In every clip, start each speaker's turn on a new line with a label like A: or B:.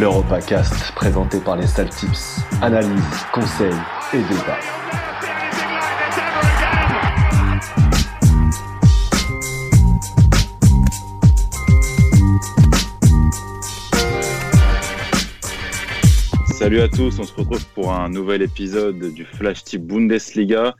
A: l'EuropaCast présenté par les Saltips. Analyse, conseils et débat.
B: Salut à tous, on se retrouve pour un nouvel épisode du Flash Tip Bundesliga.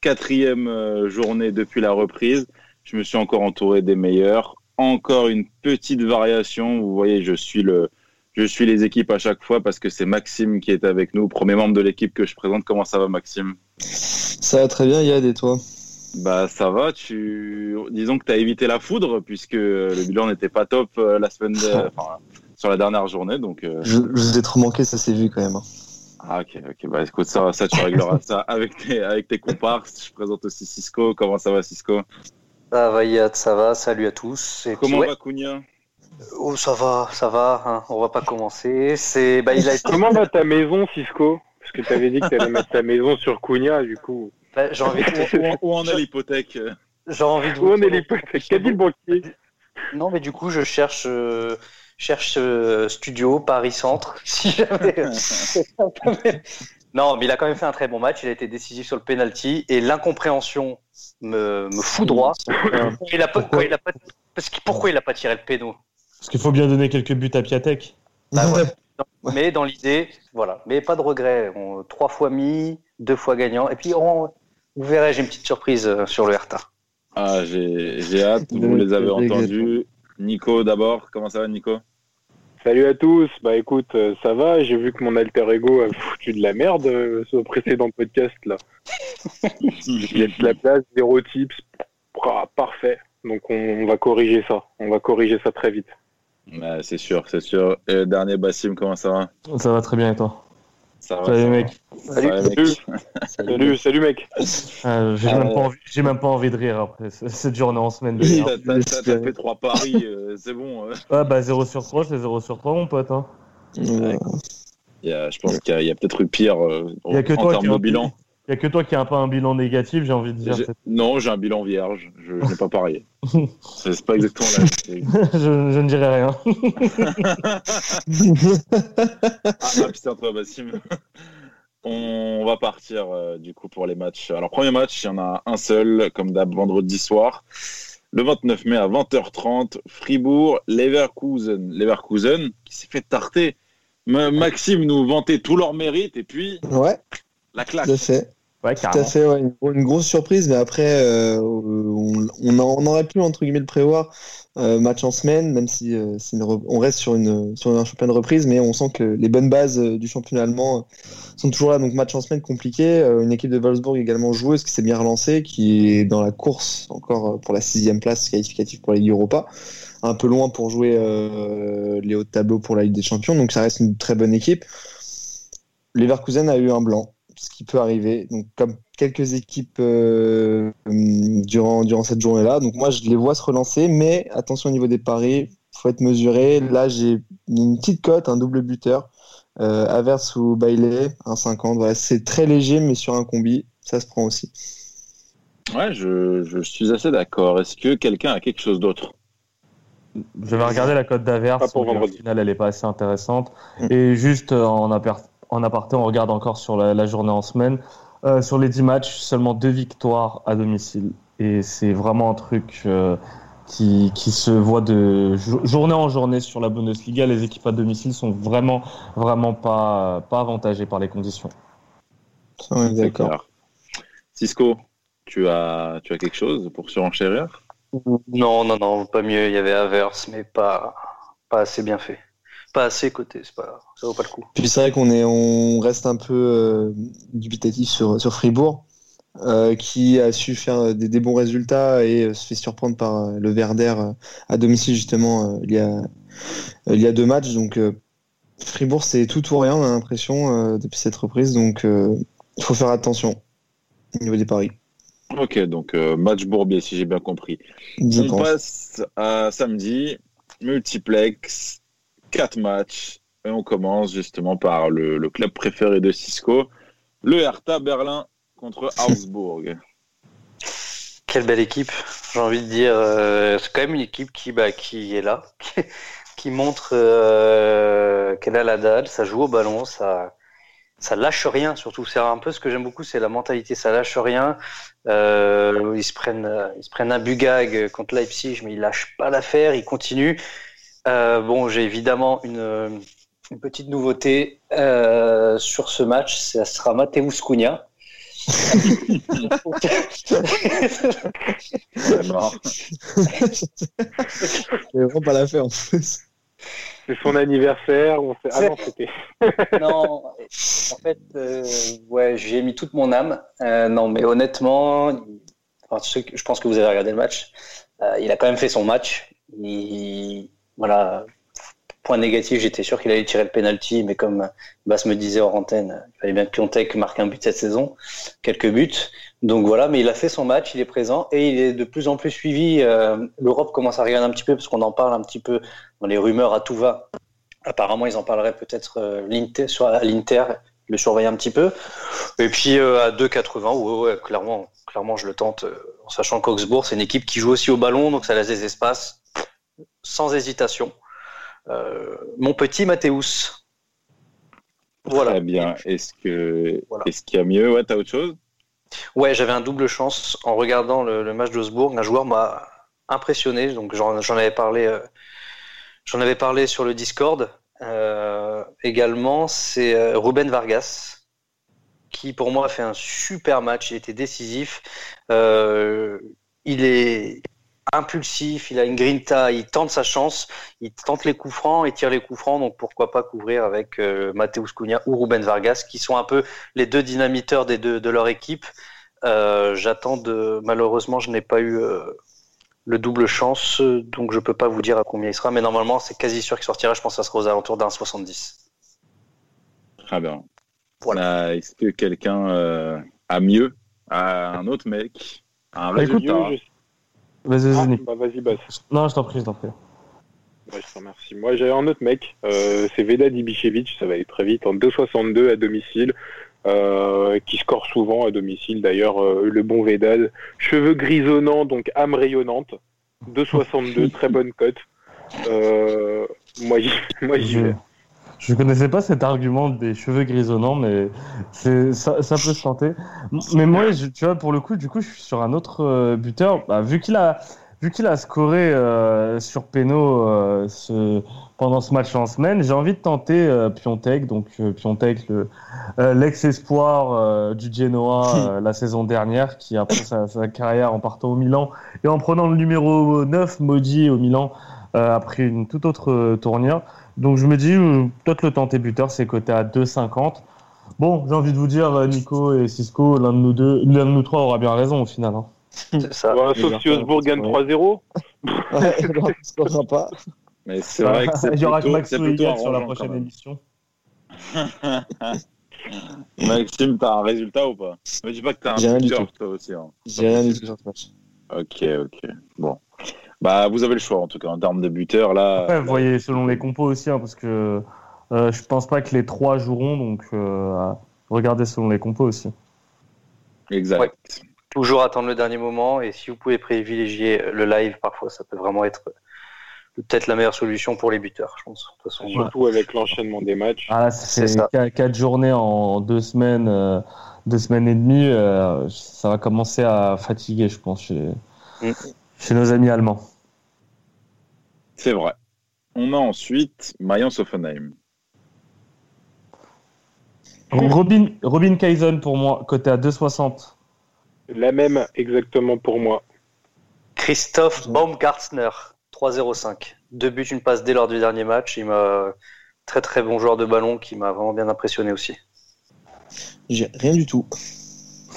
B: Quatrième euh, journée depuis la reprise. Je me suis encore entouré des meilleurs. Encore une petite variation. Vous voyez, je suis le, je suis les équipes à chaque fois parce que c'est Maxime qui est avec nous, premier membre de l'équipe que je présente. Comment ça va, Maxime?
C: Ça va très bien, Yad, et toi?
B: Bah ça va. Tu, disons que tu as évité la foudre puisque le bilan n'était pas top euh, la semaine, enfin, sur la dernière journée. Donc. euh,
C: Je, je vous ai trop manqué, ça s'est vu quand même. hein.
B: Ah ok, ok. Bah écoute, ça, ça tu régleras ça avec tes, avec tes comparses. Je présente aussi Cisco. Comment ça va, Cisco?
D: Ça va, Yad, ça va, salut à tous. Et
B: Comment
D: puis, ouais,
B: va Cunha?
D: Oh, ça va, ça va, hein, on va pas commencer. C'est, bah, il a été,
E: Comment va ta maison, Cisco Parce que tu avais dit que tu allais mettre ta maison sur Cunha, du coup.
D: bah, j'ai envie de,
B: Où en est l'hypothèque?
D: J'ai envie de
E: Où on est l'hypothèque? Qu'a dit le banquier?
D: Non, mais du coup, je cherche, euh, cherche euh, studio Paris Centre. Si jamais. non, mais il a quand même fait un très bon match. Il a été décisif sur le penalty et l'incompréhension me, me fout droit. Il a pas,
F: Pourquoi
D: il a pas- parce que pourquoi il a pas tiré le péno?
F: Parce qu'il faut bien donner quelques buts à Piatek.
D: Bah ouais. Mais dans l'idée, voilà. Mais pas de regret. On- trois fois mis, deux fois gagnant. Et puis, on, vous verrez, j'ai une petite surprise euh, sur le Hertha.
B: Ah, j'ai j'ai hâte. Vous les avez entendus. Nico d'abord. Comment ça va, Nico?
E: Salut à tous. Bah écoute, euh, ça va. J'ai vu que mon alter ego a foutu de la merde euh, sur le précédent podcast là. Il y a de la place, zéro tips. Ah, parfait. Donc on, on va corriger ça. On va corriger ça très vite.
B: Ouais, C'est sûr, c'est sûr. Et dernier Bassim, comment ça va?
F: Ça va très bien et toi?
B: Ça va.
F: Salut
B: ça
F: mec.
B: Ça va, mec
E: Salut. Salut, salut mec.
F: Euh, J'ai
B: Euh,
F: même, pas envie- j'ai même pas envie de rire après cette journée en semaine.
B: T'as- fait trois paris, euh, c'est bon. euh.
F: Ah bah 0 sur 3, c'est 0 sur 3 mon pote. Hein.
C: Ouais.
B: Il y a- je pense qu'il y a, peut-être eu pire euh,
F: Il y a que
B: en
F: toi
B: termes
F: qui
B: de bilan.
F: Il y a que toi qui a pas un bilan négatif, j'ai envie de dire.
B: Non, j'ai un bilan vierge. Je n'ai pas parié. C'est pas exactement la même chose.
F: je, je ne dirai rien.
B: Ah, ah, putain, toi, Bassim. On va partir euh, du coup pour les matchs. Alors, premier match, il y en a un seul, comme d'hab, vendredi soir. Le 29 mai à 20h30, Fribourg, Leverkusen. Leverkusen qui s'est fait tarter. Ma- Maxime nous vantait tous leurs mérites et puis
C: Ouais,
B: la claque.
C: tout à fait.
F: Ouais,
C: Tout à
F: carrément.
C: fait, ouais, une, grosse surprise, mais après, euh, on, on, en- on aurait pu, entre guillemets, le prévoir, euh, match en semaine, même si euh, une on reste sur, une, sur un championnat de reprise, mais on sent que les bonnes bases du championnat allemand sont toujours là. Donc, match en semaine compliqué. Euh, une équipe de Wolfsburg également joueuse qui s'est bien relancée, qui est dans la course encore pour la sixième place qualificative pour la Ligue Europa. Un peu loin pour jouer euh, les hauts de tableau pour la Ligue des Champions, donc ça reste une très bonne équipe. Leverkusen a eu un blanc, ce qui peut arriver. Donc, comme quelques équipes euh, hum, durant, durant cette journée-là. Donc, moi, je les vois se relancer, mais attention au niveau des paris, faut être mesuré. Là, j'ai une petite cote, un double buteur. Euh, Avers ou Bailey, 1,50. Voilà, c'est très léger, mais sur un combi, ça se prend aussi.
B: Ouais, je, je suis assez d'accord. Est-ce que quelqu'un a quelque chose d'autre?
F: Je vais regarder la cote d'Avers.
E: Pas pour
F: mais Au final, elle est pas assez intéressante.
C: Mm.
F: Et juste euh, en, aper- en aparté, on regarde encore sur la, la journée en semaine. Euh, sur les 10 matchs, seulement deux victoires à domicile. Et c'est vraiment un truc euh, qui, qui se voit de jo- journée en journée sur la Bundesliga. Les équipes à domicile sont vraiment, vraiment pas, pas avantagées par les conditions.
C: D'accord.
B: Cisco, tu as, tu as quelque chose pour surenchérir?
D: Non, non, non, pas mieux. Il y avait Averse, mais pas, pas assez bien fait. Pas assez coté, c'est pas, ça vaut pas le coup.
C: Puis c'est vrai qu'on est, on reste un peu euh, dubitatif sur, sur Fribourg, euh, qui a su faire des, des bons résultats et euh, se fait surprendre par euh, le Werder euh, à domicile justement euh, il y a euh, il y a deux matchs. Donc euh, Fribourg c'est tout ou rien, on a l'impression euh, depuis cette reprise. Donc euh, il faut faire attention au niveau des paris.
B: Ok, donc euh, match Bourbier, si j'ai bien compris.
C: Je
B: On
C: pense.
B: passe à samedi, multiplex, 4 matchs, et on commence justement par le, le club préféré de Cisco. Le Hertha Berlin contre Augsburg.
D: Quelle belle équipe, j'ai envie de dire. euh, c'est quand même une équipe qui, bah, qui est là, qui, montre euh, qu'elle a la dalle, ça joue au ballon, ça, ça lâche rien. Surtout, c'est un peu ce que j'aime beaucoup, c'est la mentalité, ça lâche rien. Euh, ils se prennent, ils se prennent un bugag contre Leipzig, mais ils lâchent pas l'affaire, ils continuent. Euh, bon, j'ai évidemment une, une petite nouveauté euh, sur ce match, ça sera Mateusz Cunha.
B: C'est mort.
C: Vraiment pas la faire en plus.
E: C'est son anniversaire. On fait... Ah non, c'était.
D: non, en fait, euh, ouais, j'ai mis toute mon âme. Euh, non, mais honnêtement, je pense que vous avez regardé le match. Euh, il a quand même fait son match. Il, voilà, point négatif, j'étais sûr qu'il allait tirer le penalty, mais comme Bass me disait hors antenne, il fallait bien que Piontek marque un but cette saison, quelques buts. Donc voilà, mais il a fait son match, il est présent et il est de plus en plus suivi. Euh, L'Europe commence à regarder un petit peu parce qu'on en parle un petit peu dans les rumeurs à tout va. Apparemment, ils en parleraient peut-être euh, l'Inter, le surveiller un petit peu. Et puis euh, à 2,80, ouais, ouais, clairement, clairement, je le tente, euh, en sachant qu'Augsbourg, c'est une équipe qui joue aussi au ballon, donc ça laisse des espaces, sans hésitation. Euh, mon petit Mathéus. Voilà.
B: Très bien. Est-ce que
D: Voilà.
B: est-ce qu'il y a mieux? Ouais, t'as autre chose?
D: Ouais, j'avais un double chance en regardant le, le match d'Augsbourg. Un joueur m'a impressionné, donc j'en avais parlé, euh, j'en avais parlé sur le Discord. Euh, également, c'est Ruben Vargas qui pour moi a fait un super match. Il était décisif. Il est impulsif, il a une grinta, il tente sa chance, il tente les coups francs, il tire les coups francs. Donc pourquoi pas couvrir avec euh, Mateusz Cunha ou Ruben Vargas qui sont un peu les deux dynamiteurs des deux, de leur équipe. Euh, J'attends de. Malheureusement, je n'ai pas eu euh, le double chance, donc je peux pas vous dire à combien il sera, mais normalement, c'est quasi sûr qu'il sortira. Je pense que ça sera aux alentours d'un 70.
B: Très bien.
D: Voilà.
B: Est-ce que quelqu'un euh, a mieux a un autre mec un
F: Bah, écoute,
B: résultat
E: Mieux, je-
F: Vas-y, vas-y,
E: Ah,
F: Nick.
E: bah, vas-y, Bass.
F: Non, je t'en prie, je t'en prie.
E: Ouais, je te remercie. Moi, j'avais un autre mec. Euh, c'est Veda Ibišević. Ça va aller très vite. En 2,62 à domicile. euh, qui score souvent à domicile. D'ailleurs, euh, le bon Vedal. Cheveux grisonnants, donc âme rayonnante. 2,62, très bonne cote. Moi, j'y vais.
F: Je connaissais pas cet argument des cheveux grisonnants, mais c'est ça, ça peut se tenter. Mais moi, je- tu vois, pour le coup, du coup, je suis sur un autre euh, buteur. Bah, vu qu'il a, vu qu'il a scoré euh, sur Peno euh, ce, pendant ce match en semaine, j'ai envie de tenter euh, Piontek. Donc euh, Piontek, le, euh, l'ex-espoir euh, du Genoa euh, la saison dernière, qui après sa, sa carrière en partant au Milan et en prenant le numéro 9 maudit au Milan euh, après une toute autre tournure. Donc je me dis, euh, peut-être le tenter buteur, c'est coté à 2,50. Bon, j'ai envie de vous dire, euh, Nico et Cisco, l'un de nous deux, l'un de nous trois aura bien raison au final. hein.
D: C'est ça.
E: Ouais, sauf si Osbourg gagne 3-0.
C: Ouais, non, ça ne sera pas.
B: Mais c'est vrai que c'est
F: Il y aura que
B: plutôt,
F: Max
B: c'est
F: sur la prochaine émission.
B: Maxime, t'as un résultat ou pas? Me dis pas que t'as un
C: J'ai rien du
B: buteur, toi aussi. hein.
C: J'ai rien du tout sur ce match.
B: Ok, ok. Bon. Bah, vous avez le choix, en tout cas, en termes de buteurs, là.
F: Après, vous voyez selon les compos aussi, hein, parce que euh, je pense pas que les trois joueront, donc euh, regardez selon les compos aussi.
B: Exact.
D: Ouais. Toujours attendre le dernier moment et si vous pouvez privilégier le live, parfois ça peut vraiment être peut-être la meilleure solution pour les buteurs, je pense. De toute façon,
E: Surtout avec l'enchaînement des matchs.
F: Ah là,
D: C'est
F: quatre journées en deux semaines, euh, deux semaines et demie. euh, ça va commencer à fatiguer, je pense, chez,
D: Mm.
F: chez nos amis allemands.
B: C'est vrai. On a ensuite Mayence Offenheim.
F: Robin, Robin Kaizen pour moi, côté à 2,60.
E: La même exactement pour moi.
D: Christophe Baumgartner, 3-0-5. Deux buts, une passe dès lors du dernier match. Il m'a très très bon joueur de ballon qui m'a vraiment bien impressionné aussi.
C: J'ai rien du tout.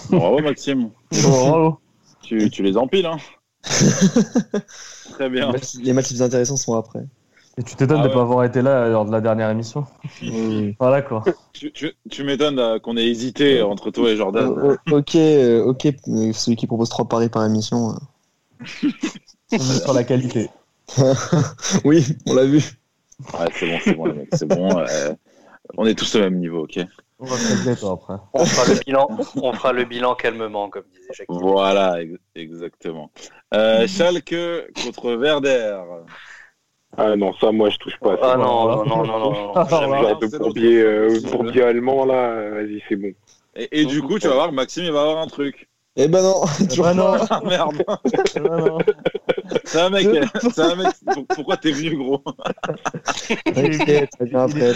B: Bravo, Maxime.
F: Bravo.
B: tu, tu les empiles, hein Très
C: Les
B: bien.
C: matchs, les matchs les plus intéressants sont après.
F: Et tu t'étonnes
B: Ah
F: de
B: ouais.
F: pas avoir été là lors de la dernière émission.
C: Oui.
F: Voilà quoi.
B: Tu, tu, tu m'étonnes euh, qu'on ait hésité entre toi et Jordan.
C: Euh, euh, ok, euh, ok, mais celui qui propose trois paris par émission. euh.
F: On est sur la qualité.
C: Oui, on l'a vu.
B: Ouais, c'est bon, c'est bon, les mecs, c'est bon. euh, on est tous au même niveau, ok
F: On va après.
D: Fera le bilan, on fera le bilan calmement, comme disait Jacques.
B: Voilà, ex- exactement. Euh, Schalke contre Werder.
E: Ah non, ça, moi, je touche pas.
D: Ah non, non, non, non, non, non.
F: Ah,
E: genre de
B: c'est
E: bourbier, euh, bourbier allemand, là, vas-y, c'est bon.
B: Et, et du coup, tu vas voir, Maxime, il va avoir un truc.
C: Eh ben non, toujours
F: bah non.
C: pas.
B: Ah merde,
F: Ah, non.
B: c'est un mec, c'est un mec. pour- Pourquoi t'es venu, gros?
C: T'inquiète,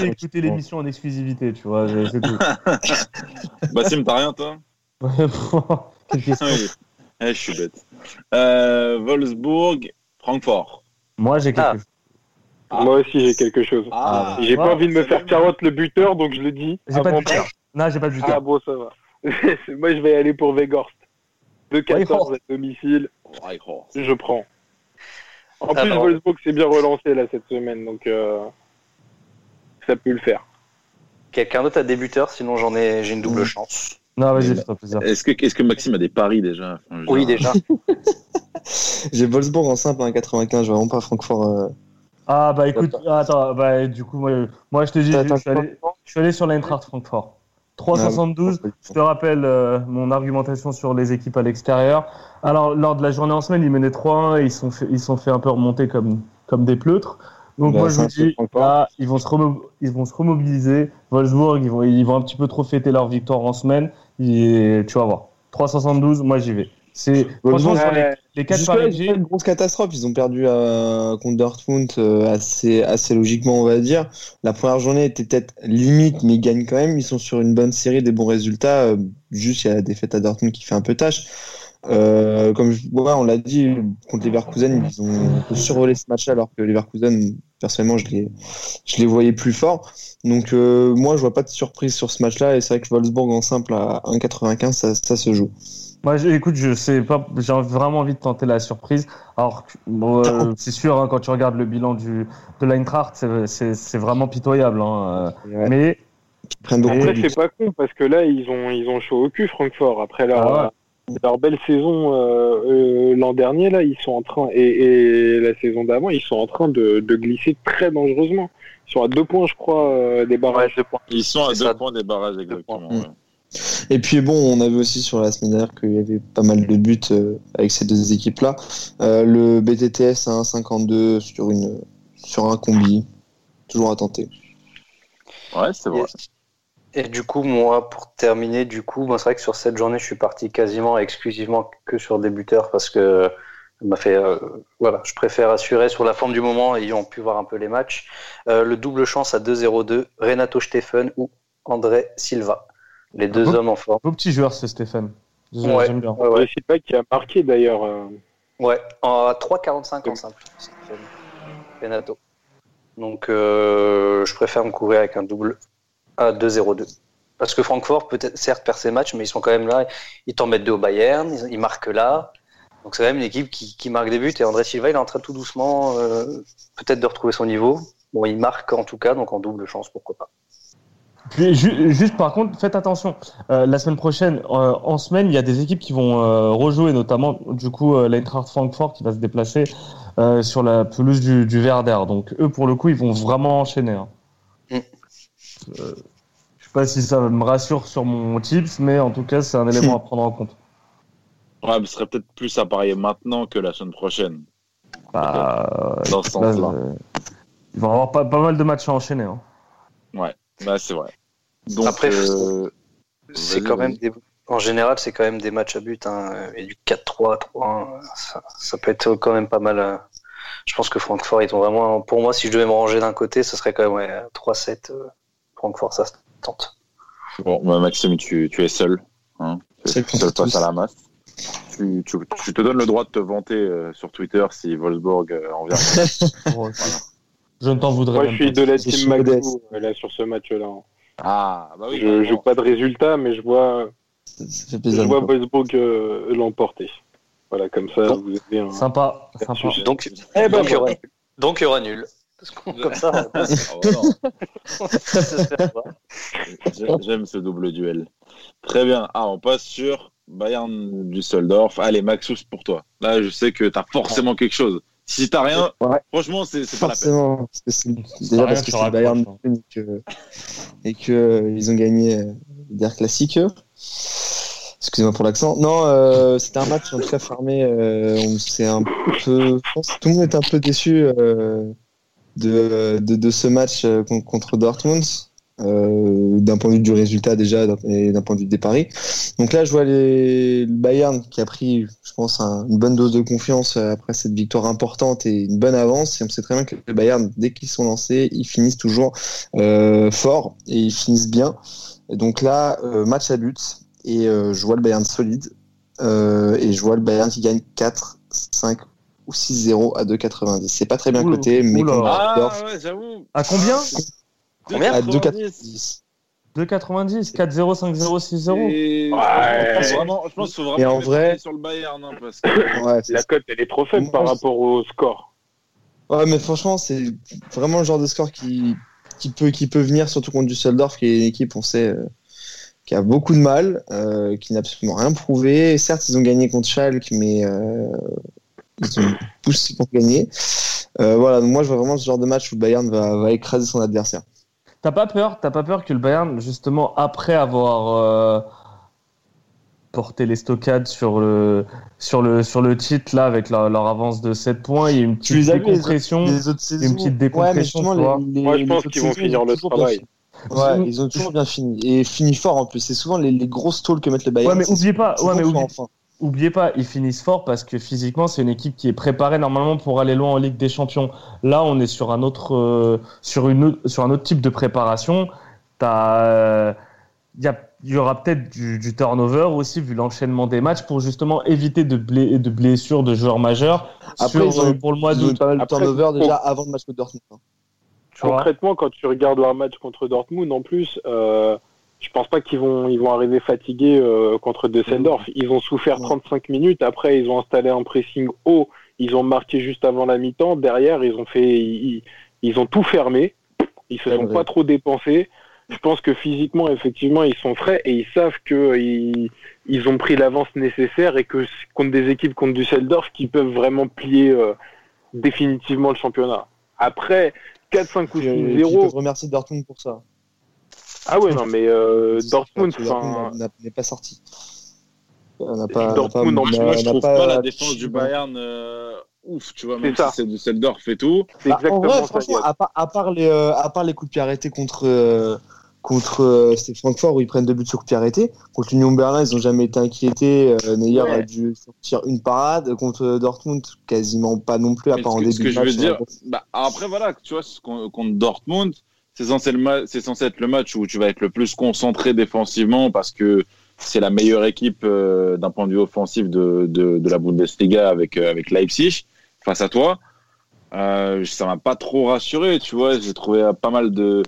F: écouter l'émission en exclusivité, tu vois, c'est c'est tout.
B: Bassim, t'as rien, toi?
F: Quelle question.
B: Oui. Eh, je suis bête. Euh, Wolfsburg, Francfort.
F: Moi, j'ai quelque
D: Ah.
F: chose.
B: Ah.
E: Moi aussi, j'ai quelque chose.
B: Ah,
E: J'ai pas envie de me faire carotte le buteur, donc je le dis.
F: J'ai pas de buteur. Non, j'ai pas de buteur.
E: Ah bon, ça va. Moi, je vais aller pour Weghorst. 2-14 à domicile, je prends. En plus,
D: Alors-
E: Wolfsburg s'est bien relancé là cette semaine, donc euh, ça peut le faire.
D: Quelqu'un d'autre a des buteurs, sinon j'en ai, j'ai une double chance.
F: Non, vas-y, fais-toi plaisir.
B: Est-ce que, est-ce que Maxime a des paris déjà? Enfin,
D: Oui, déjà.
C: J'ai Wolfsburg en simple à 95, je vais vraiment pas Francfort. euh.
F: Ah, bah écoute, attends, bah du coup, moi, moi je te dis, je
C: t'as
F: suis, allé, je suis allé sur l'Eintracht Francfort. 3,72. Je te rappelle euh, mon argumentation sur les équipes à l'extérieur. Alors, lors de la journée en semaine, ils menaient 3-1 et ils sont fait, ils sont fait un peu remonter comme, comme des pleutres. Donc,
C: Bah,
F: moi, je vous dis, là, ils vont, se ils vont se remobiliser. Wolfsburg, ils vont, ils vont un petit peu trop fêter leur victoire en semaine. Et tu vas voir. 3,72, moi, j'y vais. C'est, franchement, sur les,
E: Ouais,
F: les 4
C: Jusque-là,
F: paris que
C: c'est
F: j'ai,
C: pas une grosse catastrophe. Ils ont perdu euh, contre Dortmund euh, assez, assez logiquement, on va dire. La première journée était peut-être limite, mais ils gagnent quand même. Ils sont sur une bonne série, des bons résultats. Euh, juste, il y a la défaite à Dortmund qui fait un peu tâche. Euh, comme je, ouais, on l'a dit, contre Leverkusen, ils ont survolé ce match alors que Leverkusen, personnellement, je les, je les voyais plus forts. Donc, euh, moi, je vois pas de surprise sur ce match-là. Et c'est vrai que Wolfsburg en simple à 1,95, ça, ça se joue.
F: Moi, je- écoute, je sais pas, j'ai vraiment envie de tenter la surprise. Alors, euh, c'est sûr, hein, quand tu regardes le bilan du, de l'Eintracht, c'est- c'est c'est vraiment pitoyable. Hein, euh,
C: Ouais.
F: mais
E: Après, c'est pas con parce que là, ils ont, ils ont chaud au cul, Francfort. Après leur,
F: Ah
E: leur belle saison euh, euh, l'an dernier, là, ils sont en train, et, et la saison d'avant, ils sont en train de, de glisser très dangereusement. Ils sont à deux points, je crois, euh, des barrages.
D: deux points.
B: Ils sont à deux
D: ça.
B: points des barrages, exactement.
C: points.
B: ouais.
C: Et puis bon, on a vu aussi sur la semaine dernière qu'il y avait pas mal de buts euh, avec ces deux équipes-là. Euh, le BTTS à 1,52 sur une sur un combi, toujours à tenter.
B: Ouais, c'est vrai.
D: Et du coup, moi, pour terminer, du coup, c'est vrai que sur cette journée, je suis parti quasiment exclusivement que sur des buteurs parce que m'a fait, euh, voilà, je préfère assurer sur la forme du moment, ayant pu voir un peu les matchs. Euh, le double chance à 2-0-2, Renato Steffen ou André Silva, les deux
F: Ah bon
D: hommes en forme.
F: beau petit joueur, ce Stéphane.
D: Ouais.
F: J'aime bien.
D: Ouais,
E: pas qui a marqué d'ailleurs. euh,
D: Ouais, en 3,45 en simple. Renato. Donc, euh, je préfère me couvrir avec un double à 2-0-2. Parce que Francfort, peut-être, certes, perd ses matchs, mais ils sont quand même là. Ils t'en mettent deux au Bayern, ils, ils marquent là. Donc, c'est quand même une équipe qui, qui marque des buts. Et André Silva, il est en train tout doucement, euh, peut-être de retrouver son niveau. Bon, il marque en tout cas, donc en double chance, pourquoi pas.
F: Puis, ju- juste par contre, faites attention. Euh, la semaine prochaine, euh, en semaine, il y a des équipes qui vont euh, rejouer, notamment du coup euh, l'Eintracht Francfort qui va se déplacer euh, sur la pelouse du, du Werder. Donc eux, pour le coup, ils vont vraiment enchaîner. hein.
D: Mm.
F: Euh, je sais pas si ça me rassure sur mon tips, mais en tout cas, c'est un élément à prendre en compte.
B: Ouais, mais ce serait peut-être plus à parier maintenant que la semaine prochaine.
F: Bah,
B: Dans ce
F: là,
B: sens-là.
F: euh, ils vont avoir pas, pas mal de matchs à enchaîner. hein.
B: Bah, c'est vrai. Donc,
D: Après,
B: euh,
D: C'est quand même des... En général, c'est quand même des matchs à but. Hein. Et du 4-3, 3-1, ça, ça peut être quand même pas mal. euh. Je pense que Francfort, ils ont vraiment. Pour moi, si je devais me ranger d'un côté, ce serait quand même ouais, 3-7. euh, Francfort, ça se tente.
B: bon, bah, Maxime, tu, tu es seul. Hein tu es seul face à la masse. Tu, tu, tu te donnes le droit de te vanter euh, sur Twitter si Wolfsburg euh, en vient.
F: Je ne t'en voudrais
E: Moi,
F: même
E: je suis
F: pas.
E: de la team euh, là sur ce match-là.
B: Ah, bah oui.
E: je
B: bah,
E: joue pas de résultat, mais je vois, je vois Wolfsburg euh, l'emporter. Voilà, comme ça,
D: Donc-
E: vous avez un.
F: Sympa, sympa.
D: Donc,
E: Eh ben,
D: donc, il y aura,
E: voilà.
D: donc, il y aura nul. Parce comme ça,
B: Ah, J'aime ce double duel. Très bien. Ah, on passe sur Bayern Düsseldorf. Allez, Maxous pour toi. Là, je sais que tu as forcément quelque chose. Si t'as rien,
C: Ouais.
B: franchement, c'est pas la peine.
C: Forcément, parce que c'est déjà parce que c'est le Bayern
F: pas,
C: Munich et que, et que euh, ils ont gagné euh, der Classique. Excusez-moi pour l'accent. Non, euh, c'était un match en tout cas fermé. Euh, on s'est un peu, je pense que tout le monde est un peu déçu euh, de, de, de ce match euh, con- contre Dortmund. Euh, d'un point de vue du résultat déjà et d'un point de vue des paris. Donc là, je vois les, le Bayern qui a pris, je pense, un- une bonne dose de confiance après cette victoire importante et une bonne avance. Et on sait très bien que le Bayern, dès qu'ils sont lancés, ils finissent toujours euh, fort et ils finissent bien. Et donc là, euh, match à but et euh, je vois le Bayern solide euh, et je vois le Bayern qui gagne 4, 5 ou 6-0 à 2,90. C'est pas très bien
F: Oula,
C: coté, mais
B: Ah ouais.
F: À combien?
D: Combien
C: à
B: 2,90.
C: 2,90.
F: 2,90 4-0, 5-0, 6-0
B: Et-
E: Ouais.
B: Je pense vraiment- je pense qu'il faut vraiment
C: Et en vrai-
B: sur le Bayern, hein, parce que
C: Ouais,
E: La cote, elle est trop faible
C: Moi,
E: par rapport au score.
C: Ouais, mais franchement, c'est vraiment le genre de score qui, qui, peut, qui peut venir, surtout contre Düsseldorf, qui est une équipe, on sait, euh, qui a beaucoup de mal, euh, qui n'a absolument rien prouvé. Certes, ils ont gagné contre Schalke, mais euh, ils ont poussé pour gagner. Euh, voilà, donc moi, je vois vraiment ce genre de match où le Bayern va, va écraser son adversaire.
F: T'as pas peur, t'as pas peur que le Bayern, justement, après avoir euh, porté les stockades sur le, sur le, sur le titre, là, avec leur, leur avance de 7 points, il y a une petite
C: les les
F: décompression.
C: Les autres saisons,
F: petite décompression,
C: ouais, les, les,
E: Moi, je
C: les
E: pense qu'ils vont finir
C: ils ont
E: le
C: toujours bien
E: travail.
C: fini. Ouais, ils ont toujours bien fini. Et fini fort en plus. C'est souvent les, les grosses tôles que mettent le Bayern.
F: Ouais, mais
C: c'est
F: oubliez pas, ouais, mais oublie-
C: enfin.
F: Oubliez pas, ils finissent fort parce que physiquement, c'est une équipe qui est préparée normalement pour aller loin en Ligue des Champions. Là, on est sur un autre, euh, sur une, sur un autre type de préparation. T'as, euh, il y, a- il y aura peut-être du, du turnover aussi vu l'enchaînement des matchs pour justement éviter de, blé- de blessures de joueurs majeurs
C: Après,
F: sur,
C: ils ont
F: euh,
C: eu-
F: pour le mois d'août.
C: pas mal de
E: Après,
C: turnover déjà avant le match de Dortmund. hein.
F: tu.
E: Concrètement, quand tu regardes leur match contre Dortmund, en plus, euh, je pense pas qu'ils vont, ils vont arriver fatigués euh, contre Düsseldorf. Ils ont souffert
C: Ouais.
E: 35 minutes. Après, ils ont installé un pressing haut. Ils ont marqué juste avant la mi-temps. Derrière, ils ont fait, ils, ils ont tout fermé. Ils se sont
C: vrai.
E: pas trop dépensés. Je pense que physiquement, effectivement, ils sont frais et ils savent que ils, ils ont pris l'avance nécessaire et que contre des équipes contre Düsseldorf qui peuvent vraiment plier euh, définitivement le championnat. Après, 4, 5 ou
C: Puis, euh,
E: 6,
C: puis ils
E: 0.
C: peuvent remercier Dortmund pour ça.
E: Ah ouais, non, mais euh, Dortmund,
C: n'est pas sorti. On n'a pas,
E: Dortmund,
C: on
B: moi, je trouve
C: pas-
B: pas, la défense du Bayern euh, ouf, tu vois,
E: C'est
B: même
E: ça.
B: si c'est Düsseldorf et tout.
E: c'est
C: Bah, en
E: exactement
C: vrai, franchement, à part, à part les, euh, à part les coups de pied arrêtés contre, euh, contre euh, c'était Francfort où ils prennent deux buts sur coups de pied arrêtés, contre l'Union Berlin, ils n'ont jamais été inquiétés. Euh, Neuer
E: Ouais.
C: a dû sortir une parade. Contre Dortmund, quasiment pas non plus, à
B: Mais
C: part en début
B: ce que
C: de
B: je
C: match.
B: veux dire,
C: la-
B: bah, après voilà, tu vois, contre Dortmund, c'est censé, être le match où tu vas être le plus concentré défensivement parce que c'est la meilleure équipe euh, d'un point de vue offensif de, la Bundesliga avec, euh, avec Leipzig face à toi. Euh, ça m'a pas trop rassuré, tu vois. J'ai trouvé pas mal de,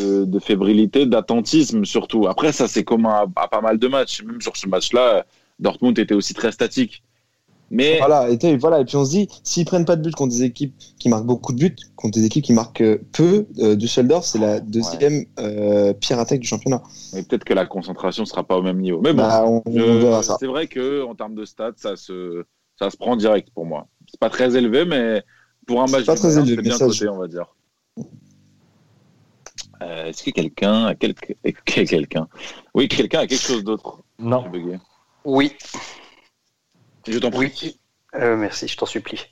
B: de, fébrilité, d'attentisme surtout. Après, ça c'est commun à, à pas mal de matchs. Même sur ce match-là, Dortmund était aussi très statique. Mais
C: Voilà, et, t'es- voilà, et puis on se dit, s'ils prennent pas de but contre des équipes qui marquent beaucoup de buts, contre des équipes qui marquent euh, peu, euh, Düsseldorf, c'est la deuxième euh, pire attaque du championnat.
B: mais peut-être que la concentration sera pas au même niveau. Mais bon,
C: Bah, on, verra ça.
B: C'est vrai que en termes de stats, ça se, ça se prend direct pour moi. C'est pas très élevé, mais pour un match
C: pas très élevé,
B: bien coté,
C: je-
B: on va dire. Euh, Est-ce que quelqu'un, a quelque- quelqu'un, oui, quelqu'un a quelque chose d'autre
F: Non.
D: Oui,
B: Je t'en prie.
D: Euh, merci, je t'en supplie.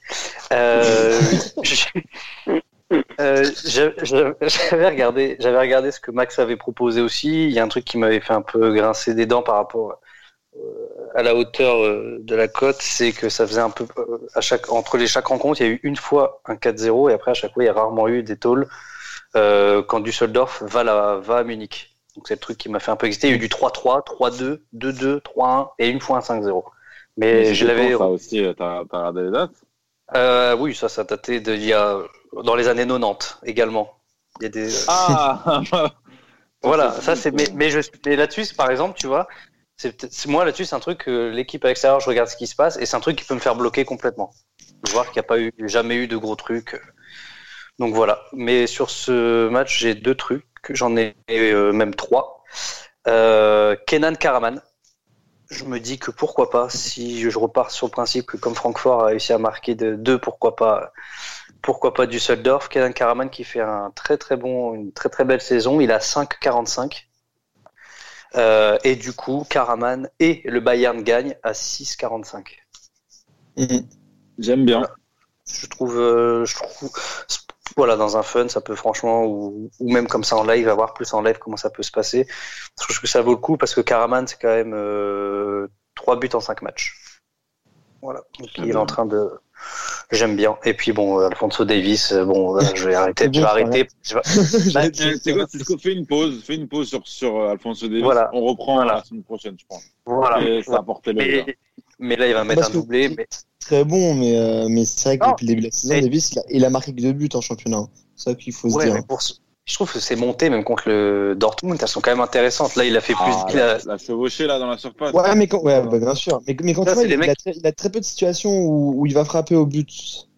D: Euh, euh, j'avais regardé, regardé ce que Max avait proposé aussi. Il y a un truc qui m'avait fait un peu grincer des dents par rapport à la hauteur de la cote, c'est que ça faisait un peu entre les chaque rencontre, il y a eu une fois un 4-0 et après à chaque fois il y a rarement eu des tôles quand Düsseldorf va à Munich. Donc c'est le truc qui m'a fait un peu exciter. Il y a eu du 3-3, 3-2, 2-2, 3-1 et une fois un 5-0. Mais je l'avais
B: ça aussi, euh, t'as regardé les dates?
D: Euh, oui, ça, ça datait de, il y a, dans les années 90 également. Il y a des,
B: Ah
D: voilà, ça c'est, mais, mais, je, mais là-dessus, par exemple, tu vois, c'est, moi là-dessus, c'est un truc, que l'équipe à l'extérieur, je regarde ce qui se passe et c'est un truc qui peut me faire bloquer complètement. Voir qu'il n'y a pas eu, jamais eu de gros trucs. Donc voilà. Mais sur ce match, j'ai deux trucs. J'en ai euh, même trois. Euh, Kenan Karaman. Je me dis que pourquoi pas, si je repars sur le principe que comme Francfort a réussi à marquer de deux, pourquoi pas, pourquoi pas Düsseldorf, Kenan Karaman qui fait un très très bon, une très très belle saison, il a 5,45. Euh, et du coup, Karaman et le Bayern gagnent à 6,45.
C: Mhm.
B: J'aime bien.
D: Je trouve, euh, je trouve, voilà, dans un fun, ça peut franchement, ou, ou même comme ça en live, avoir plus en live comment ça peut se passer. Je trouve que ça vaut le coup parce que Karaman, c'est quand même euh, 3 buts en 5 matchs. Voilà, donc il est en train de. J'aime bien. Et puis bon, euh, Alfonso Davis, euh, bon, voilà, je vais arrêter. Je vais arrêter. Je vais-
C: J'allais
B: Euh,
C: dire,
B: C'est quoi, Cisco Fais une pause. Fais une pause sur, sur euh, Alfonso Davis.
D: Voilà.
B: On reprend
D: Voilà.
B: la semaine prochaine, je pense.
D: Voilà.
B: Et ça a apporté le gars.
D: Mais, là, il va mettre
C: Parce
D: un doublé. Mais...
C: Très bon, mais, euh, mais c'est vrai que
D: Non,
C: depuis le début de la saison, Davis, il a, il a marqué que deux buts en championnat. hein. C'est ça qu'il faut se
D: Ouais,
C: dire.
D: mais pour Je trouve que ces montées, même contre le Dortmund, elles sont quand même intéressantes. Là, il a fait plus.
B: Ah,
D: il a-
B: la, chevauchée là dans la surface.
C: Ouais, mais quand, ouais, bah, bien sûr. Mais, mais quand
D: Ça,
C: tu vois,
D: c'est
C: il a très, il a très peu de situations où, où il va frapper au but.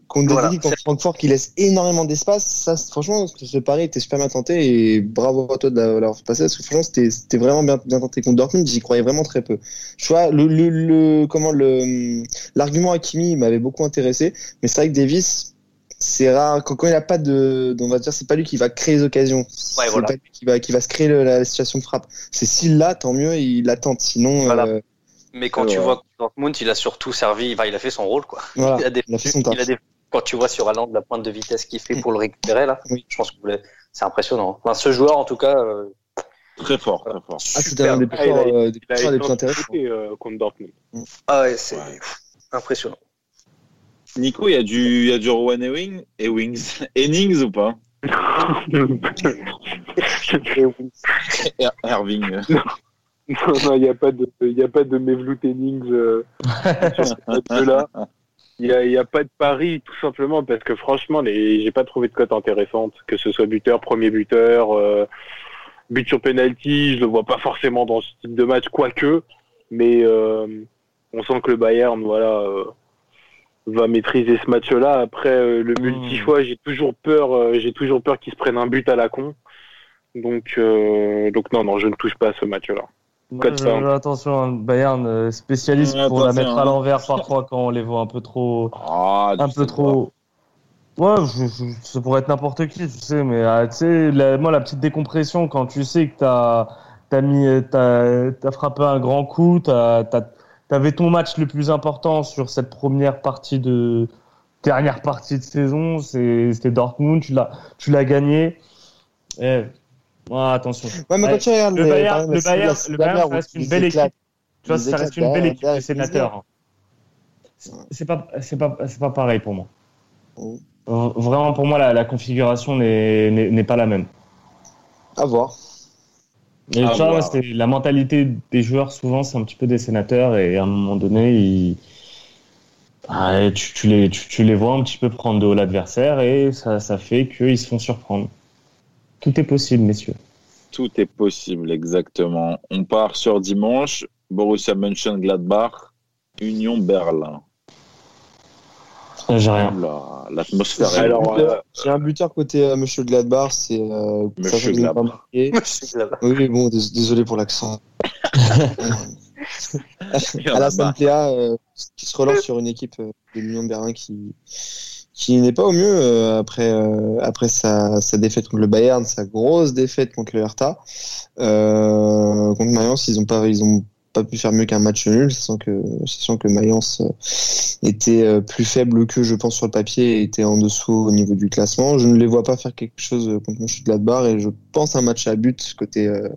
C: Contre
D: Voilà.
C: des comme Francfort qui laisse énormément d'espace, ça, c'est- franchement, ce pari était super bien tenté et bravo à toi de l'avoir fait passer parce que franchement, c'était, c'était vraiment bien, bien tenté contre Dortmund, j'y croyais vraiment très peu. Je vois, le, le, le, comment le, l'argument Hakimi m'avait beaucoup intéressé, mais c'est vrai que Davis, c'est rare, quand, quand il a pas de, on va dire, c'est pas lui qui va créer les occasions. c'est
D: voilà.
C: pas lui qui va, qui va se créer le- la, situation de frappe. C'est s'il l'a, tant mieux, il l'attend. Sinon,
D: Voilà.
C: euh,
D: Mais quand
B: C'est
D: tu
B: vrai.
D: vois que Dortmund, il a surtout servi. enfin, il a fait son rôle, quoi.
C: voilà.
D: Il a
C: il a fait son taf.
D: il a quand tu vois sur Haaland la pointe de vitesse qu'il fait pour le récupérer là,
C: Oui.
D: je pense que c'est impressionnant. Enfin, ce joueur en tout cas, euh,
B: Très fort, très fort.
C: Ah,
D: super.
C: un des plus
E: Ah,
C: euh, des plus des plus intéressants.
E: intéressé euh, contre Dortmund.
D: Ah ouais, c'est
B: Ouais.
D: impressionnant.
B: Nico, il y a du, il y a du Rowan Ewing et Wings. Innings ou pas? Er- Irving.
E: Non, non, il n'y a pas de, il y a pas de Mevlut Hennings euh, sur ce match-là. Il n'y a, il y a pas de pari, tout simplement, parce que franchement, les, j'ai pas trouvé de cote intéressante, que ce soit buteur, premier buteur, euh, but sur penalty, je le vois pas forcément dans ce type de match, quoique, mais euh, on sent que le Bayern, voilà, euh, va maîtriser ce match-là. Après, euh, le multi-choix, j'ai toujours peur, euh, j'ai toujours peur qu'il se prenne un but à la con. Donc, euh, donc non, non, je ne touche pas à ce match-là.
F: Je- attention, hein, Bayern, euh, spécialiste
B: Ouais,
F: pour la mettre
B: hein.
F: à l'envers parfois quand on les voit un peu trop.
B: Ah,
F: un peu trop. Ouais, je, je- ça pourrait être n'importe qui, tu sais, mais ah, tu sais, la- moi, la petite décompression, quand tu sais que t'as as mis, t'as as frappé un grand coup, t'as t'as- t'avais ton match le plus important sur cette première partie de dernière partie de saison, c'était Dortmund, tu l'as tu l'as gagné. Eh, ouais, attention.
C: Ouais, mais
F: Ouais,
C: quand tu regardes
F: Le Bayern, le Bayern, Bayern, ça reste une belle équipe. Tu vois, ça reste une belle équipe de sénateurs. C'est pas, c'est pas, c'est pas pareil pour moi.
C: Oh.
F: Vraiment, pour moi, la, la configuration n'est pas la même.
C: À voir.
F: Et
B: À
F: tu vois,
B: voir.
F: c'est la mentalité des joueurs, souvent, c'est un petit peu des sénateurs, et à un moment donné, ils... Ah, tu, tu les, tu, tu les vois un petit peu prendre de haut l'adversaire, et ça, ça fait qu'ils se font surprendre. Tout est possible, messieurs.
B: Tout est possible, exactement. On part sur dimanche. Borussia Mönchengladbach, Union Berlin.
F: J'ai rien.
B: L'atmosphère est
E: Alors, euh,
C: J'ai un buteur côté euh, Monsieur Gladbach, c'est euh,
B: Monsieur Gladbach.
C: Oui, bon, dés- désolé pour l'accent.
B: Il y en a
C: Alassane
B: marre.
C: Plea, euh, qui se relance sur une équipe euh, de l'Union Berlin qui qui n'est pas au mieux euh, après euh, après sa, sa défaite contre le Bayern, sa grosse défaite contre le Hertha. Euh, contre Mayence, ils ont pas ils ont pas pu faire mieux qu'un match nul, sachant que sachant que Mayence était plus faible que je pense sur le papier et était en dessous au niveau du classement. Je ne les vois pas faire quelque chose contre Mönchengladbach et je pense un match à but côté euh,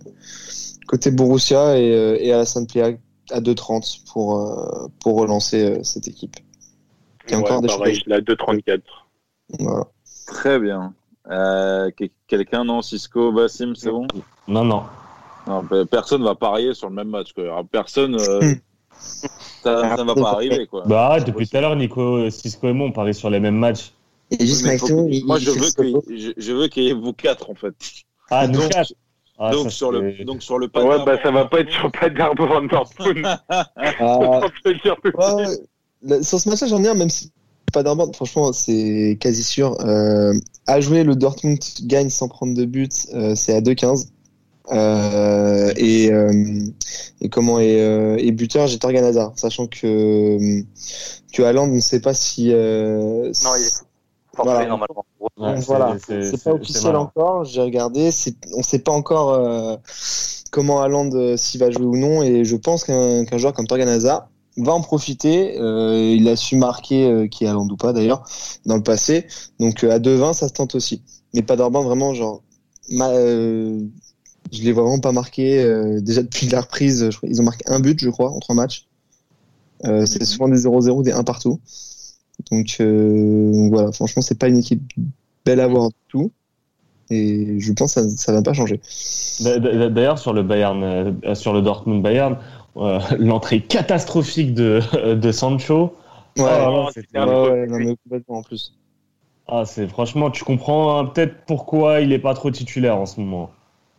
C: côté Borussia et, et Alassane Plea à 2,30 pour, euh, pour relancer cette équipe. Y a
E: ouais,
C: encore des
E: pareil,
C: choses.
E: à 2,34.
C: Voilà.
B: Très bien. Euh, que- Quelqu'un, non Cisco, Bassim, c'est bon?
F: Non, non.
B: non, pe- Personne va parier sur le même match. Quoi. Personne. euh, ça ne va pas arriver. Quoi.
F: Bah, depuis tout à l'heure, Nico, Cisco et moi, on parie sur les mêmes matchs.
C: Et juste
B: Oui, mais faut
C: Maximo,
B: que-
C: il-
B: moi, je veux
C: qu'il
B: je, je veux qu'il y ait vous quatre en fait.
F: Ah, nous
B: Donc-
F: quatre. Ah,
B: donc, sur le, donc sur le
E: Ouais, bah ça va pas être sur Paderborn Dortmund.
C: Ah, ouais, sur ce match-là, j'en ai un, même si pas d'arbre, franchement, c'est quasi sûr. Euh, à jouer, le Dortmund gagne sans prendre de but, euh, c'est à 2,15. Euh, et, euh, et comment est, euh, et buteur, j'ai Torgan Hazard, sachant que que Haaland, on ne sait pas si. Euh,
D: Non, il est forfait
C: Voilà.
D: normalement.
F: Ouais,
C: voilà,
F: c'est-
C: pas officiel encore. J'ai regardé, on sait pas encore euh, comment Haaland s'il va jouer ou non. Et je pense qu'un, qu'un joueur comme Torgan Hazard va en profiter. Euh, il a su marquer euh, qui est ou pas d'ailleurs dans le passé. Donc euh, à 2-20, ça se tente aussi. Mais pas d'Orban vraiment genre. ma- euh, je les vois vraiment pas marqués. euh, déjà depuis la reprise, je crois- ils ont marqué un but, je crois, en trois matchs. Euh, c'est souvent des 0-0, des 1 partout. Donc, euh, donc voilà, franchement, c'est pas une équipe belle à voir du tout. Et je pense que ça, ça va pas changer.
F: D'a- d'a- D'ailleurs, sur le Bayern, euh, sur le Dortmund Bayern, l'entrée catastrophique de, de Sancho.
C: Ouais,
F: Ah,
C: ouais, non, complètement en plus.
F: Ah, c'est franchement, tu comprends hein, peut-être pourquoi il est pas trop titulaire en ce moment.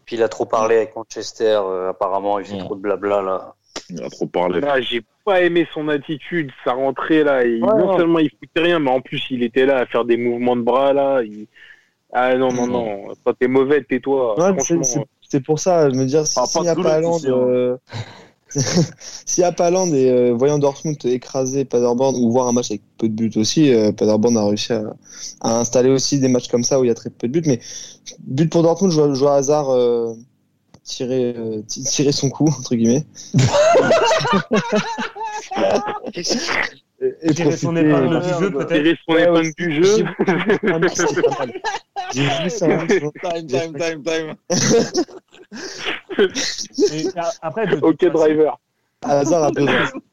D: Puis il a trop parlé avec Manchester, euh, apparemment, il fait
F: Ouais.
D: trop de blabla là.
B: Il a trop parlé.
E: Là, j'ai pas aimé son attitude, sa rentrée là. Il-
C: Ouais,
E: non
C: ouais.
E: seulement il foutait rien, mais en plus il était là à faire des mouvements de bras là. il- Ah non, non, non. Quand t'es mauvais, tais-toi.
C: Ouais, mais c'est- pour ça, je me dire, si- s'il
B: pas
C: n'y a
B: de
C: pas
B: gueule,
C: Haaland,
B: aussi, hein.
C: euh, s'il y a pas Haaland et euh, voyant Dortmund écraser Paderborn ou voir un match avec peu de buts aussi, euh, Paderborn a réussi à, à installer aussi des matchs comme ça où il y a très peu de buts. Mais but pour Dortmund, je vois, Hazard euh, tirer, euh, ti- tirer son coup entre guillemets. et, et
F: Tirer son épingle du jeu, peut-être.
E: tirer son épingle du jeu.
C: Ah. J'ai vu ça,
B: Time, time, time, time.
F: Et après, de
E: ok,
F: façon,
E: driver.
C: A besoin.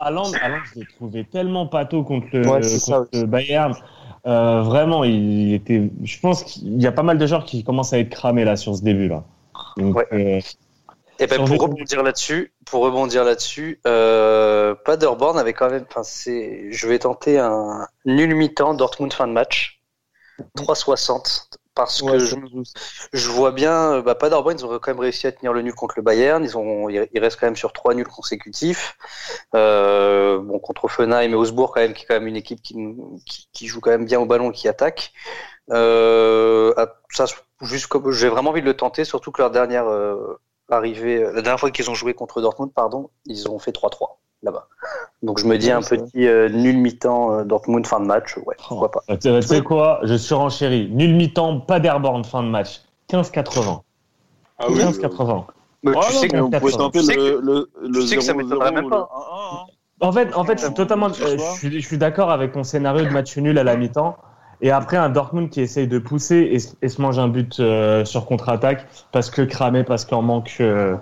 F: Haaland, Haaland, je l'ai trouvé tellement pâteau contre le,
C: Ouais, c'est ça
F: contre le Bayern. Euh, vraiment, il était. Je pense qu'il y a pas mal de joueurs qui commencent à être cramés là sur ce début là. Donc,
D: Ouais.
F: euh,
D: Et ben pour rebondir là-dessus, pour rebondir là-dessus, euh, Paderborn avait quand même. Je vais tenter un nul mi-temps Dortmund fin de match, 3,60 parce
C: Ouais,
D: que je, vois bien. euh, Bah, Paderborn, ils ont quand même réussi à tenir le nul contre le Bayern. Ils ont, ils restent quand même sur trois nuls consécutifs. Euh, bon contre Offenheim et Augsbourg quand même, qui est quand même une équipe qui, qui, qui joue quand même bien au ballon, qui attaque. Euh, ah, ça, j'ai vraiment envie de le tenter, surtout que leur dernière euh, arrivée, la dernière fois qu'ils ont joué contre Dortmund, pardon, ils ont fait 3-3 là-bas. Donc je me dis un petit euh, nul mi-temps euh, Dortmund fin de match, ouais, pourquoi pas.
F: euh, tu sais- tu sais quoi? Je surenchéris. Nul mi-temps, pas d'Airborne fin de match. 15-80.
E: Ah oui?
F: 15-80.
D: Mais
B: Ah
D: tu
B: non,
D: sais que
B: mais on tenter
D: tu sais
B: le, le, le
D: tu sais que ça
B: 0-0
D: m'étonnerait même pas.
B: le 1-1.
F: En fait, en fait, je suis totalement, euh, je suis, je suis d'accord avec ton scénario de match nul à la mi-temps. Et après, un Dortmund qui essaye de pousser et, se- et se mange un but euh, sur contre-attaque parce que cramé, parce qu'en manque. euh,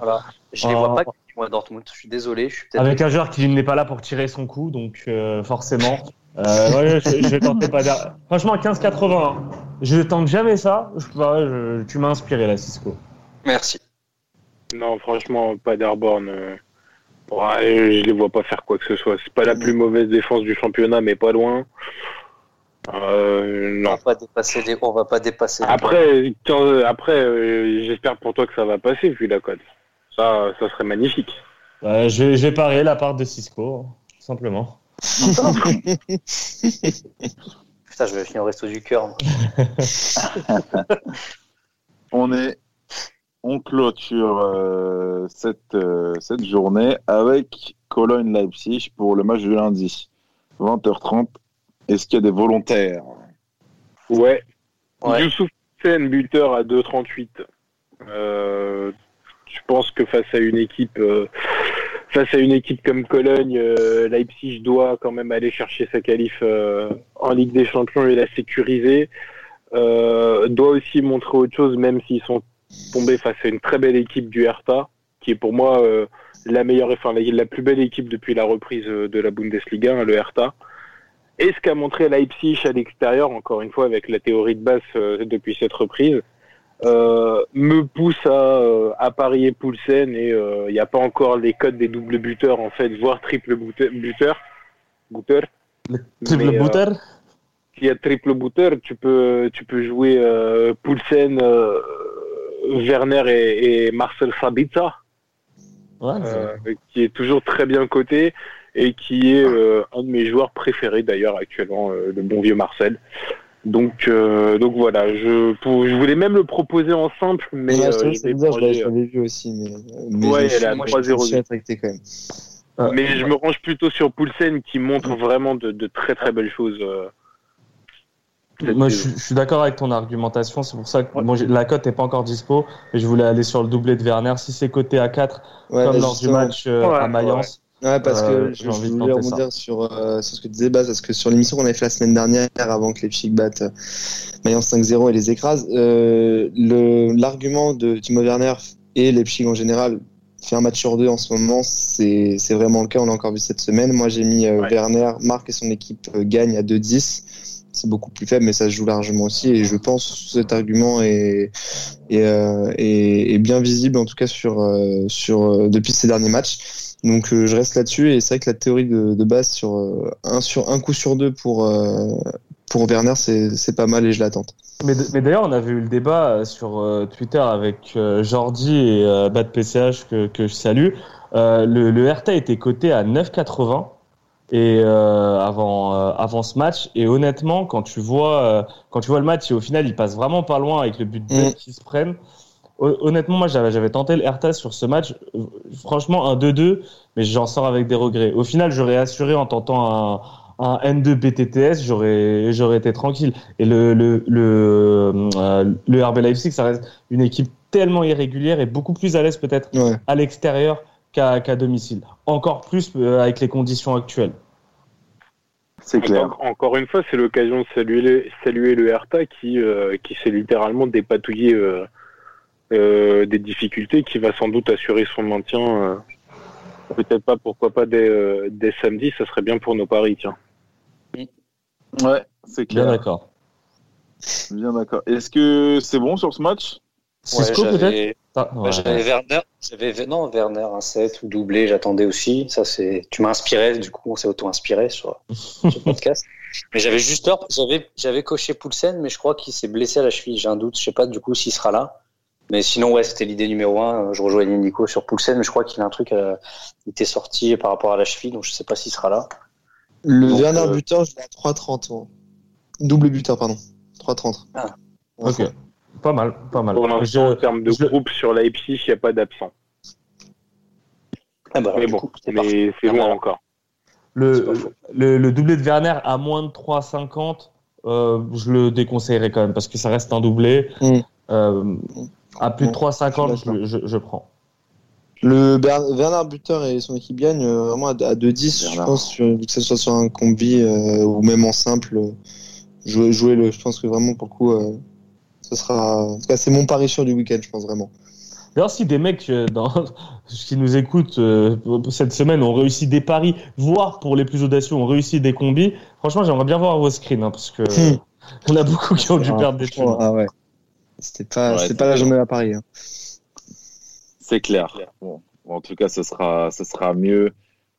D: Je les
F: Oh.
D: vois pas moi Dortmund. Je suis désolé, je suis
F: avec un joueur qui n'est pas là pour tirer son coup, donc euh, forcément. Euh, ouais, je, je vais tenter pas d'air- Franchement, 15-80. hein. Je tente jamais ça. Je, je- tu m'as inspiré là, Cisco.
D: Merci.
E: Non, franchement, pas d'Airborne. euh, ouais, je les vois pas faire quoi que ce soit. C'est pas la plus mauvaise défense du championnat, mais pas loin. Euh,
D: On va pas dépasser les, on va pas dépasser. les
E: Après, après, euh, j'espère pour toi que ça va passer vu la cote. Ça, ça serait magnifique.
F: Euh, je, vais- je vais parier la part de Cisco, tout simplement.
D: Putain, je vais finir au resto du cœur.
B: On est, on clôture euh, cette, euh, cette journée avec Cologne-Leipzig pour le match du lundi, 20h30. Est-ce qu'il y a des volontaires?
E: Ouais.
D: Ouais.
E: Youssouf Sen, buteur à 2,38. Je pense que face à une équipe, euh, face à une équipe comme Cologne, euh, Leipzig doit quand même aller chercher sa qualif euh, en Ligue des Champions et la sécuriser. Doit aussi montrer autre chose, même s'ils sont tombés face à une très belle équipe du Hertha, qui est pour moi la meilleure, enfin la, plus belle équipe depuis la reprise de la Bundesliga, hein, le Hertha. Et ce qu'a montré Leipzig à l'extérieur, encore une fois avec la théorie de base depuis cette reprise, me pousse à, euh, à parier Poulsen et il n'y a pas encore les codes des doubles buteurs en fait, voire triple buteur. buteur. buteur.
F: Triple
E: Mais, euh,
F: booter
E: S'il y a triple buteur, tu peux, tu peux jouer euh, Poulsen, euh, Werner et, et Marcel Sabitzer.
F: Ouais,
E: Euh, qui est toujours très bien coté et qui est euh, un de mes joueurs préférés d'ailleurs actuellement, euh, le bon vieux Marcel. Donc, euh, donc voilà, je, pour- je voulais même le proposer en simple, mais
C: Ouais,
E: euh,
C: je l'avais- vu aussi, mais, mais
E: Ouais, elle est à
C: moi,
E: 3-0.
C: Je suis attracté quand même.
F: Euh,
E: Mais je me range plutôt sur Poulsen qui montre vraiment de, de très très belles choses. euh,
F: Moi, je, suis- je suis d'accord avec ton argumentation. C'est pour ça que la cote n'est pas encore dispo. Et je voulais aller sur le doublé de Werner. Si c'est coté à 4,
C: Ouais,
F: comme lors du match euh,
E: Ouais,
F: à Mayence,
C: Ouais, parce
F: Euh,
C: que
F: j'ai
C: je,
F: envie
C: je
F: de
C: voulais rebondir sur, euh, sur ce que tu disais, Baz, parce que sur l'émission qu'on avait fait la semaine dernière, avant que les Chics battent euh, Mayence 5-0 et les écrasent, euh, le- l'argument de Timo Werner et les Chics en général fait un match sur deux en ce moment, c'est c'est vraiment le cas, on l'a encore vu cette semaine. Moi, j'ai mis euh,
E: Ouais.
C: Werner, Marc et son équipe euh, gagnent à 2-10. C'est beaucoup plus faible, mais ça se joue largement aussi. Et je pense que cet argument est, est, euh, est, est bien visible, en tout cas sur, euh, sur euh, depuis ces derniers matchs. Donc euh, je reste là-dessus et c'est vrai que la théorie de, de base sur euh, un sur un coup sur deux pour euh, pour Werner c'est pas mal et je l'attends.
F: Mais, mais d'ailleurs, on avait eu le débat sur Twitter avec Jordi et Bad PCH que, que je salue. Le, le RTA était coté à 9,80 et euh, avant euh, avant ce match. Et honnêtement, quand tu vois euh, quand tu vois le match et au final, il passe vraiment pas loin avec le but de
C: Mm.
F: qui se prennent. Hon- Honnêtement, moi, j'avais tenté le RTA sur ce match. Euh, Franchement, un 2-2, mais j'en sors avec des regrets. Au final, j'aurais assuré en tentant un un N2 BTTS, j'aurais j'aurais été tranquille. Et le le le, euh, le RB Leipzig, ça reste une équipe tellement irrégulière et beaucoup plus à l'aise peut-être
C: Ouais.
F: à l'extérieur qu'à qu'à domicile. Encore plus euh, avec les conditions actuelles.
B: C'est clair.
E: Encore, encore une fois, c'est l'occasion de saluer, saluer le Hertha qui, euh, qui s'est littéralement dépatouillé euh, euh, des difficultés, qui va sans doute assurer son maintien. euh, Peut-être pas, pourquoi pas dès, euh, dès samedi, ça serait bien pour nos paris, tiens.
B: Ouais, c'est
F: Bien
B: clair.
F: d'accord.
B: Bien d'accord. Est-ce que c'est bon sur ce match?
F: Cisco
D: Ouais,
F: peut-être?
D: j'avais-
F: Ah,
D: ouais. J'avais Werner, j'avais non Werner un 7 ou doublé, j'attendais aussi. Ça c'est, tu m'as inspiré, du coup on s'est auto-inspiré sur sur le podcast. Mais j'avais juste peur, j'avais j'avais coché Poulsen, mais je crois qu'il s'est blessé à la cheville. J'ai un doute, je sais pas du coup s'il sera là. Mais sinon ouais, c'était l'idée numéro un. Je rejoignais Nico sur Poulsen, mais je crois qu'il a un truc, euh, il était sorti par rapport à la cheville, donc je sais pas s'il sera là.
C: Le
D: Donc,
C: Werner
D: euh,
C: buteur je l'ai à 3-30. moi. Double buteur pardon. 3-30.
D: Ah.
F: Ok. Pas mal, pas mal.
E: Pour l'instant, en termes de
F: je-
E: groupe sur Leipzig, il n'y a pas d'absent.
D: Ah bah,
E: Mais bon,
D: coup,
E: mais c'est loin
D: Ah,
E: encore.
F: Le, le, le doublé de Werner à moins de 3,50, euh, je le déconseillerais quand même parce que ça reste un doublé.
C: Mm.
F: Euh, à plus de
C: Bon,
F: 3,50,
C: je
F: je, je, prends.
C: Le Ber- Werner buteur et son équipe gagnent euh, vraiment à, à 2-10 je
B: Bernard.
C: pense sur- que ce soit sur un combi euh, ou même en simple. euh, jouer, jouer le je pense que vraiment pour le coup euh, ce sera en tout cas c'est mon pari sûr du week-end je pense vraiment.
F: D'ailleurs, si des mecs euh, dans, qui nous écoutent euh, cette semaine ont réussi des paris, voire pour les plus audacieux ont réussi des combis, franchement, j'aimerais bien voir vos screens hein, parce que y en a beaucoup qui ont dû
C: Ah,
F: perdre des thunes.
C: Ah ouais. C'était pas
B: Ouais,
C: pas la journée à Paris. hein.
B: C'est clair. Bon, en tout cas, ce sera, ce sera mieux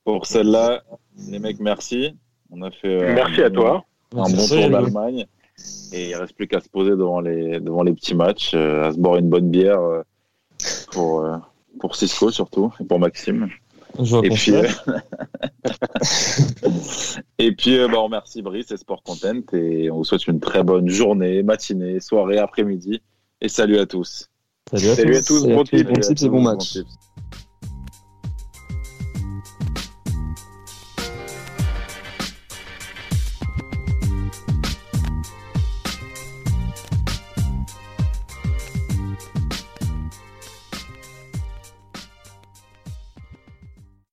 B: pour celle-là. Les mecs, merci. On a fait euh,
E: Merci à toi.
B: un bon tour d'Allemagne. Et il reste plus qu'à se poser devant les, devant les petits matchs, euh, à se boire une bonne bière euh, pour, euh, pour Cisco surtout, et pour Maxime.
F: Je vois
B: Et puis,
F: fait.
B: euh, et puis euh, bah, on remercie Brice et Sport Content et on vous souhaite une très bonne journée, matinée, soirée, après-midi. Et salut à tous.
F: Salut à
E: Salut
F: tous.
E: à tous,
C: Salut à
E: bon
C: bon tips et bon
B: Bon
C: match.
B: tips.